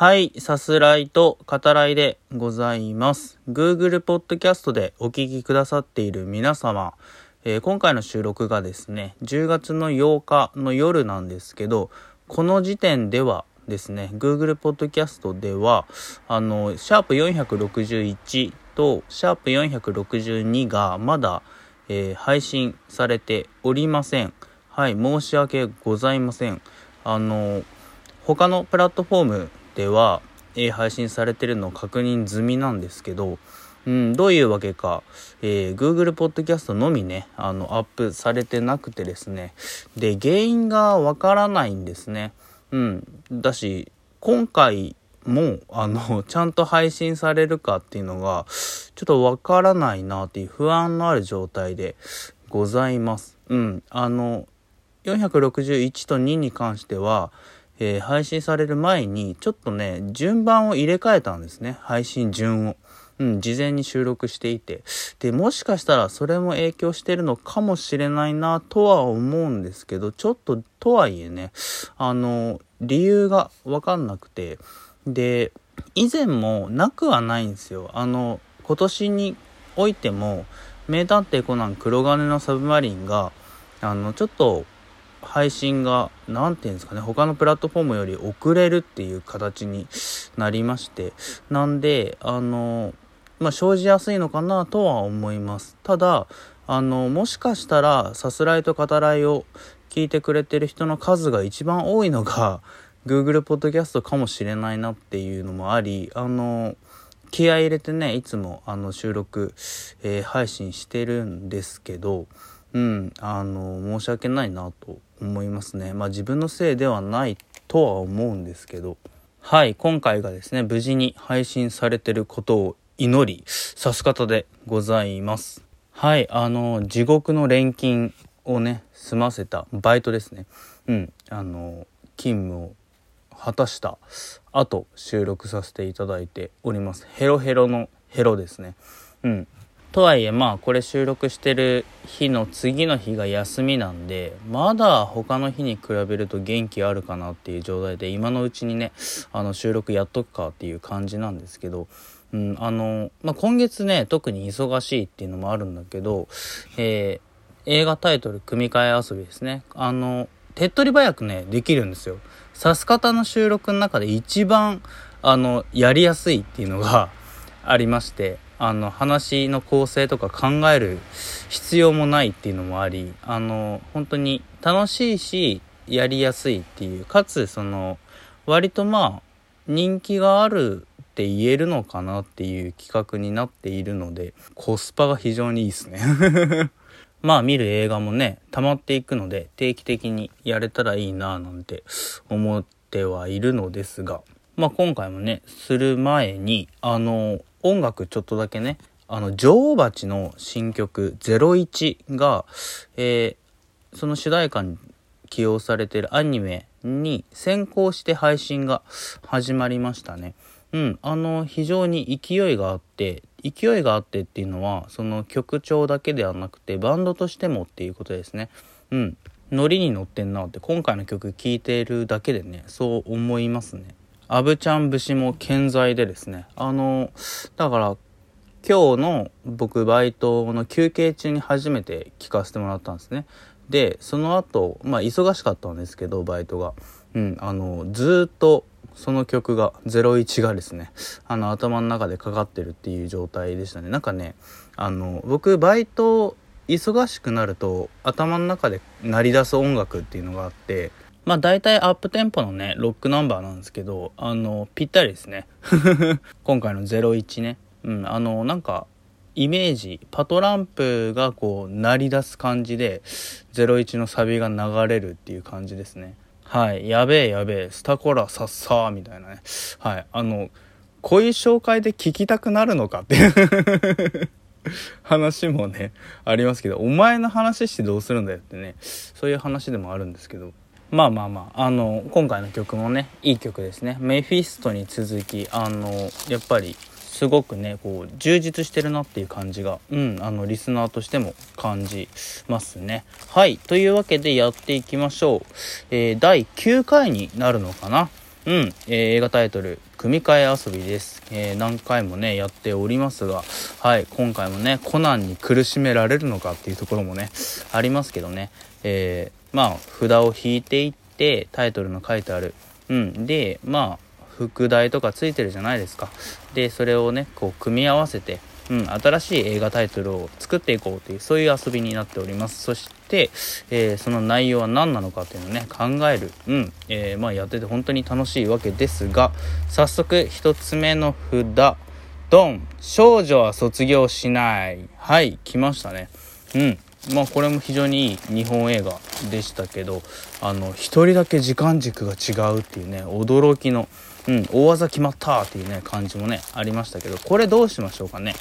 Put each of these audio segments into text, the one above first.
はい、さすらいと語らいでございます。Google Podcast でお聞きくださっている皆様、えー今回の収録がですね、10月の8日の夜なんですけど、この時点ではですね、Google Podcast では、あの、シャープ461とシャープ462がまだ、えー配信されておりません。はい、申し訳ございません。あの、他のプラットフォームでは、えー配信されてるの確認済みなんですけど、うん、どういうわけか、えー Google Podcast のみね、あの、アップされてなくてですね。で、原因がわからないんですね。うん。だし、今回も、あの、ちゃんと配信されるかっていうのが、ちょっとわからないなっていう不安のある状態でございます。うん。あの、461と2に関しては、えー配信される前にちょっとね順番を入れ替えたんですね配信順を。うん、事前に収録していて。で、もしかしたらそれも影響してるのかもしれないなとは思うんですけど、ちょっととはいえね、あの、理由がわかんなくて。で、以前もなくはないんですよ。あの、今年においても、名探偵コナン黒金のサブマリンが、あの、ちょっと配信が何て言うんですかね他のプラットフォームより遅れるっていう形になりましてなんであのまあ生じやすいのかなとは思います。ただあのもしかしたらさすらいと語らいを聞いてくれてる人の数が一番多いのが Google ポッドキャストかもしれないなっていうのもありあの気合い入れてねいつもあの収録、えー配信してるんですけどうんあの申し訳ないなと思いますね。まあ自分のせいではないとは思うんですけど。はい今回がですね無事に配信されてることを祈りさす方でございます。はいあの地獄の錬金をね済ませたバイトですね。うんあの勤務を果たした後収録させていただいております。ヘロヘロのヘロですね。うん。とはいえまあこれ収録してる日の次の日が休みなんでまだ他の日に比べると元気あるかなっていう状態で今のうちにねあの収録やっとくかっていう感じなんですけど、うん、あの、まあ、今月ね特に忙しいっていうのもあるんだけど、えー映画タイトル組み替え遊びですね。あの手っ取り早くねできるんですよ。さす方の収録の中で一番あのやりやすいっていうのが ありましてあの話の構成とか考える必要もないっていうのもありあの本当に楽しいしやりやすいっていうかつその割とまあ人気があるって言えるのかなっていう企画になっているのでコスパが非常にいいですね。まあ見る映画もね溜まっていくので定期的にやれたらいいなぁなんて思ってはいるのですが。まあ今回もねする前にあの音楽ちょっとだけねあの女王蜂の新曲「01」が、えーその主題歌に起用されてるアニメに先行して配信が始まりましたね。うん、あの非常に勢いがあって勢いがあってっていうのはその曲調だけではなくてバンドとしてもっていうことですね。うん、ノリに乗ってんなって今回の曲聴いてるだけでねそう思いますね。アブちゃん節も健在でですねあのだから今日の僕バイトの休憩中に初めて聞かせてもらったんですね。でその後まあ忙しかったんですけどバイトが。うん、あのずっとその曲が01がですねあの頭の中でかかってるっていう状態でしたねなんかねあの僕バイト忙しくなると頭の中で鳴り出す音楽っていうのがあってまあ大体アップテンポのねロックナンバーなんですけどあのぴったりですね。今回の01ね。うんあのなんかイメージパトランプがこう鳴り出す感じで01のサビが流れるっていう感じですね。はいやべえやべえスタコラさっさーみたいなね。はいあのこういう紹介で聞きたくなるのかっていう 話もねありますけどお前の話してどうするんだよってねそういう話でもあるんですけど。まあまあまああの今回の曲もねいい曲ですね。メフィストに続きあのやっぱりすごくねこう充実してるなっていう感じがうんあのリスナーとしても感じますね。はいというわけでやっていきましょう、えー第9回になるのかな？うん、えー映画タイトル組み替え遊びです。えー、何回もね、やっておりますが、はい、今回もね、コナンに苦しめられるのかっていうところもね、ありますけどね、えー、まあ、札を引いていって、タイトルの書いてある。うん。で、まあ、副題とかついてるじゃないですか。で、それをね、こう、組み合わせて、うん、新しい映画タイトルを作っていこうというそういう遊びになっております。そして、えー、その内容は何なのかというのをね考える、うん。えー、まあ、やってて本当に楽しいわけですが早速1つ目の札。ドン。少女は卒業しない。はい。来ましたね。うん。まあこれも非常にいい日本映画でしたけどあの一人だけ時間軸が違うっていうね驚きのうん、大技決まったっていうね、感じもね、ありましたけど、これどうしましょうかね。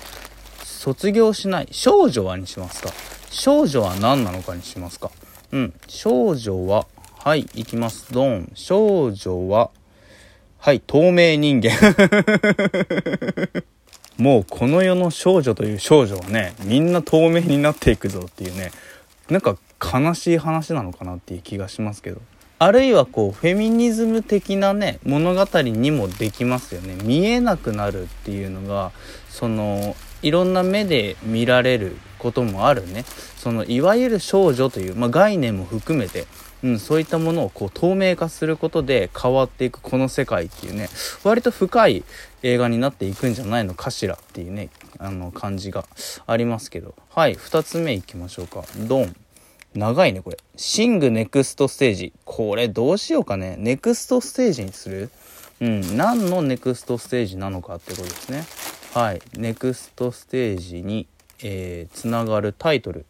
卒業しない。少女はにしますか。少女は何 na のかにしますか。うん。少女は、はい、いきます。ドン。少女は、はい、透明人間。もうこの世の少女という少女はね、みんな透明になっていくぞっていうね、なんか悲しい話なのかなっていう気がしますけど。あるいはこうフェミニズム的なね物語にもできますよね見えなくなるっていうのがそのいろんな目で見られることもあるねそのいわゆる少女という、まあ、概念も含めて、うん、そういったものをこう透明化することで変わっていくこの世界っていうね割と深い映画になっていくんじゃないのかしらっていうねあの感じがありますけどはい2つ目いきましょうかドン長いね、これ。シングネクストステージ。これどうしようかね。ネクストステージにする？うん。何のネクストステージなのかってことですね。はい。ネクストステージに、えー、つながるタイトル。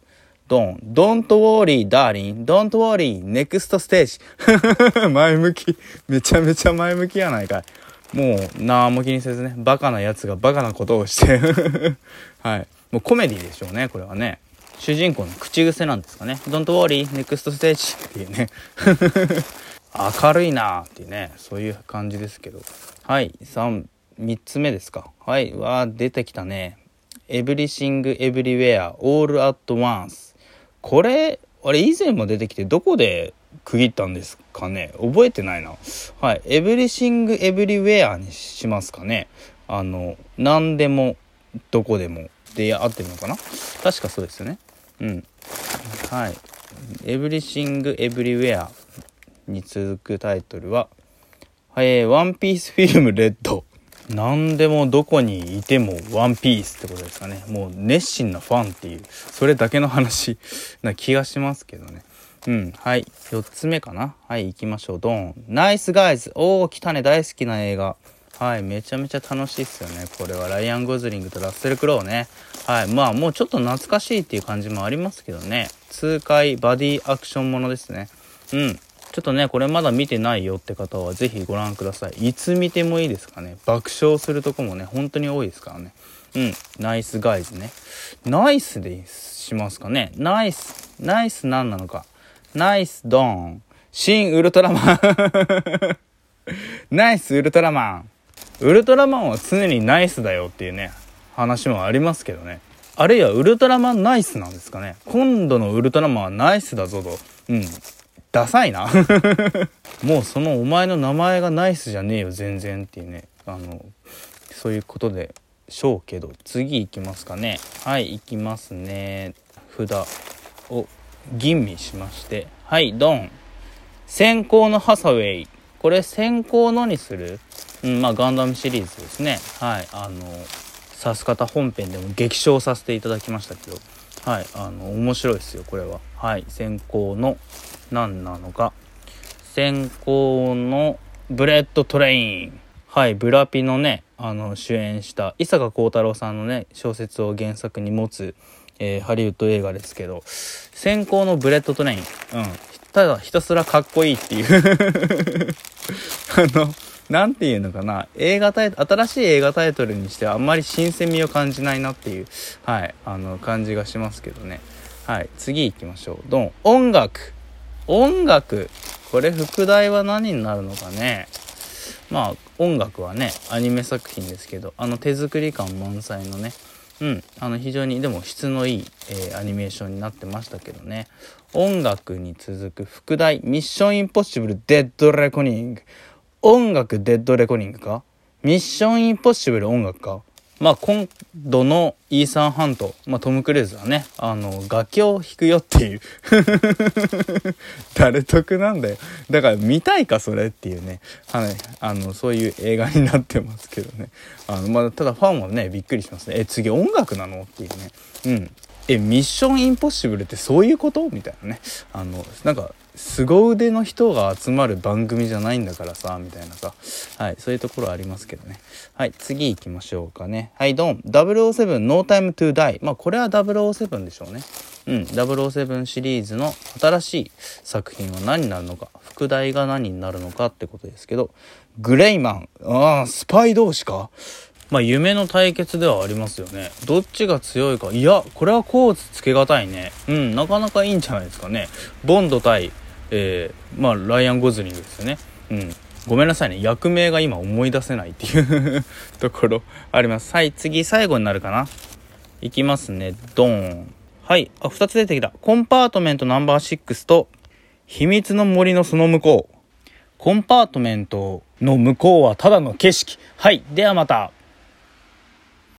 ドン。Don't worry, darling. Don't worry. ネクストステージ。前向き。めちゃめちゃ前向きやないかい。もう、何も気にせずね。バカな奴がバカなことをして はい。もうコメディでしょうね、これはね。主人公の口癖なんですかね。Don't worry, next stage っていうね。明るいなっていうね、そういう感じですけど。はい、3、3つ目ですか。はい、わ、出てきたね。Everything, Everywhere, All at Once。これ、あれ以前も出てきてどこで区切ったんですかね覚えてないな。はい。Everything, Everywhere にしますかね。あの、何でも、どこでも。で合ってるのかな確かそうですよね。うん。はい。エブリシング・エブリウェアに続くタイトルは、はい、ワンピースフィルムレッド。何でもどこにいてもワンピースってことですかね。もう熱心なファンっていう、それだけの話な気がしますけどね。うん。はい。4つ目かな。はい、行きましょう。ドン。ナイスガイズ。おー、来たね。大好きな映画。はい。めちゃめちゃ楽しいっすよね。これはライアン・ゴズリングとラッセル・クロウね。はい。まあ、もうちょっと懐かしいっていう感じもありますけどね。痛快バディアクションものですね。うん。ちょっとね、これまだ見てないよって方はぜひご覧ください。いつ見てもいいですかね。爆笑するとこもね、本当に多いですからね。うん。ナイスガイズね。ナイスでしますかね。ナイス。ナイス何なのか。ナイスドーン。新ウルトラマン ナイスウルトラマン。ウルトラマンは常にナイスだよっていうね。話もありますけどねあるいはウルトラマンナイスなんですかね今度のウルトラマンはナイスだぞとうんダサいな。もうそのお前の名前がナイスじゃねえよ全然っていうね。あのそういうことでしょうけど次行きますかね。はい行きますね。札を吟味しまして。はいドン。閃光のハサウェイ。これ閃光のにする？うんまあガンダムシリーズですね。はいあのさす方本編でも激賞させていただきましたけど。はいあの面白いですよこれは。はい閃光の何なのか閃光のブレットトレインはいブラピのねあの主演した伊坂幸太郎さんのね小説を原作に持つ、えー、ハリウッド映画ですけど閃光のブレットトレインうんただひたすらかっこいいっていう あのなんていうのかな、映画タイ、新しい映画タイトルにしてはあんまり新鮮味を感じないなっていう、はい、あの、感じがしますけどね。はい、次行きましょう。ドン。音楽。音楽。これ、副題は何になるのかね。まあ、音楽はね、アニメ作品ですけど、あの手作り感満載のね、うん、あの非常にでも質のいい、えー、アニメーションになってましたけどね。音楽に続く副題、ミッションインポッシブルデッドレコニング。音楽デッドレコニングか？ミッションインポッシブル音楽か？まあ、今度のイーサン・ハント、まあ、トム・クルーズはね、あの、楽器を弾くよっていう 誰得なんだよ。だから見たいか、それっていうね。はい。あの、そういう映画になってますけどね。あの、まあ、ただファンはね、びっくりしますね。え、次音楽なのっていうね。うん。え、ミッションインポッシブルってそういうこと？みたいなね。あの、なんか、凄腕の人が集まる番組じゃないんだからさ、みたいなさ。はい、そういうところありますけどね。はい、次行きましょうかね。はい、ドン。007 No Time to Die。まあ、これは007でしょうね。うん、007シリーズの新しい作品は何になるのか、副題が何になるのかってことですけど、グレイマン。ああ、スパイ同士か？まあ夢の対決ではありますよね。どっちが強いか。いや、これはコーツつけがたいね。うん、なかなかいいんじゃないですかね。ボンド対、えー、まあライアン・ゴズリングですよね。うん。ごめんなさいね。役名が今思い出せないっていう ところあります。はい、次、最後になるかな。いきますね。ドーン。はい、あ、2つ出てきた。コンパートメントナンバー6と、秘密の森のその向こう。コンパートメントの向こうはただの景色。はい、ではまた。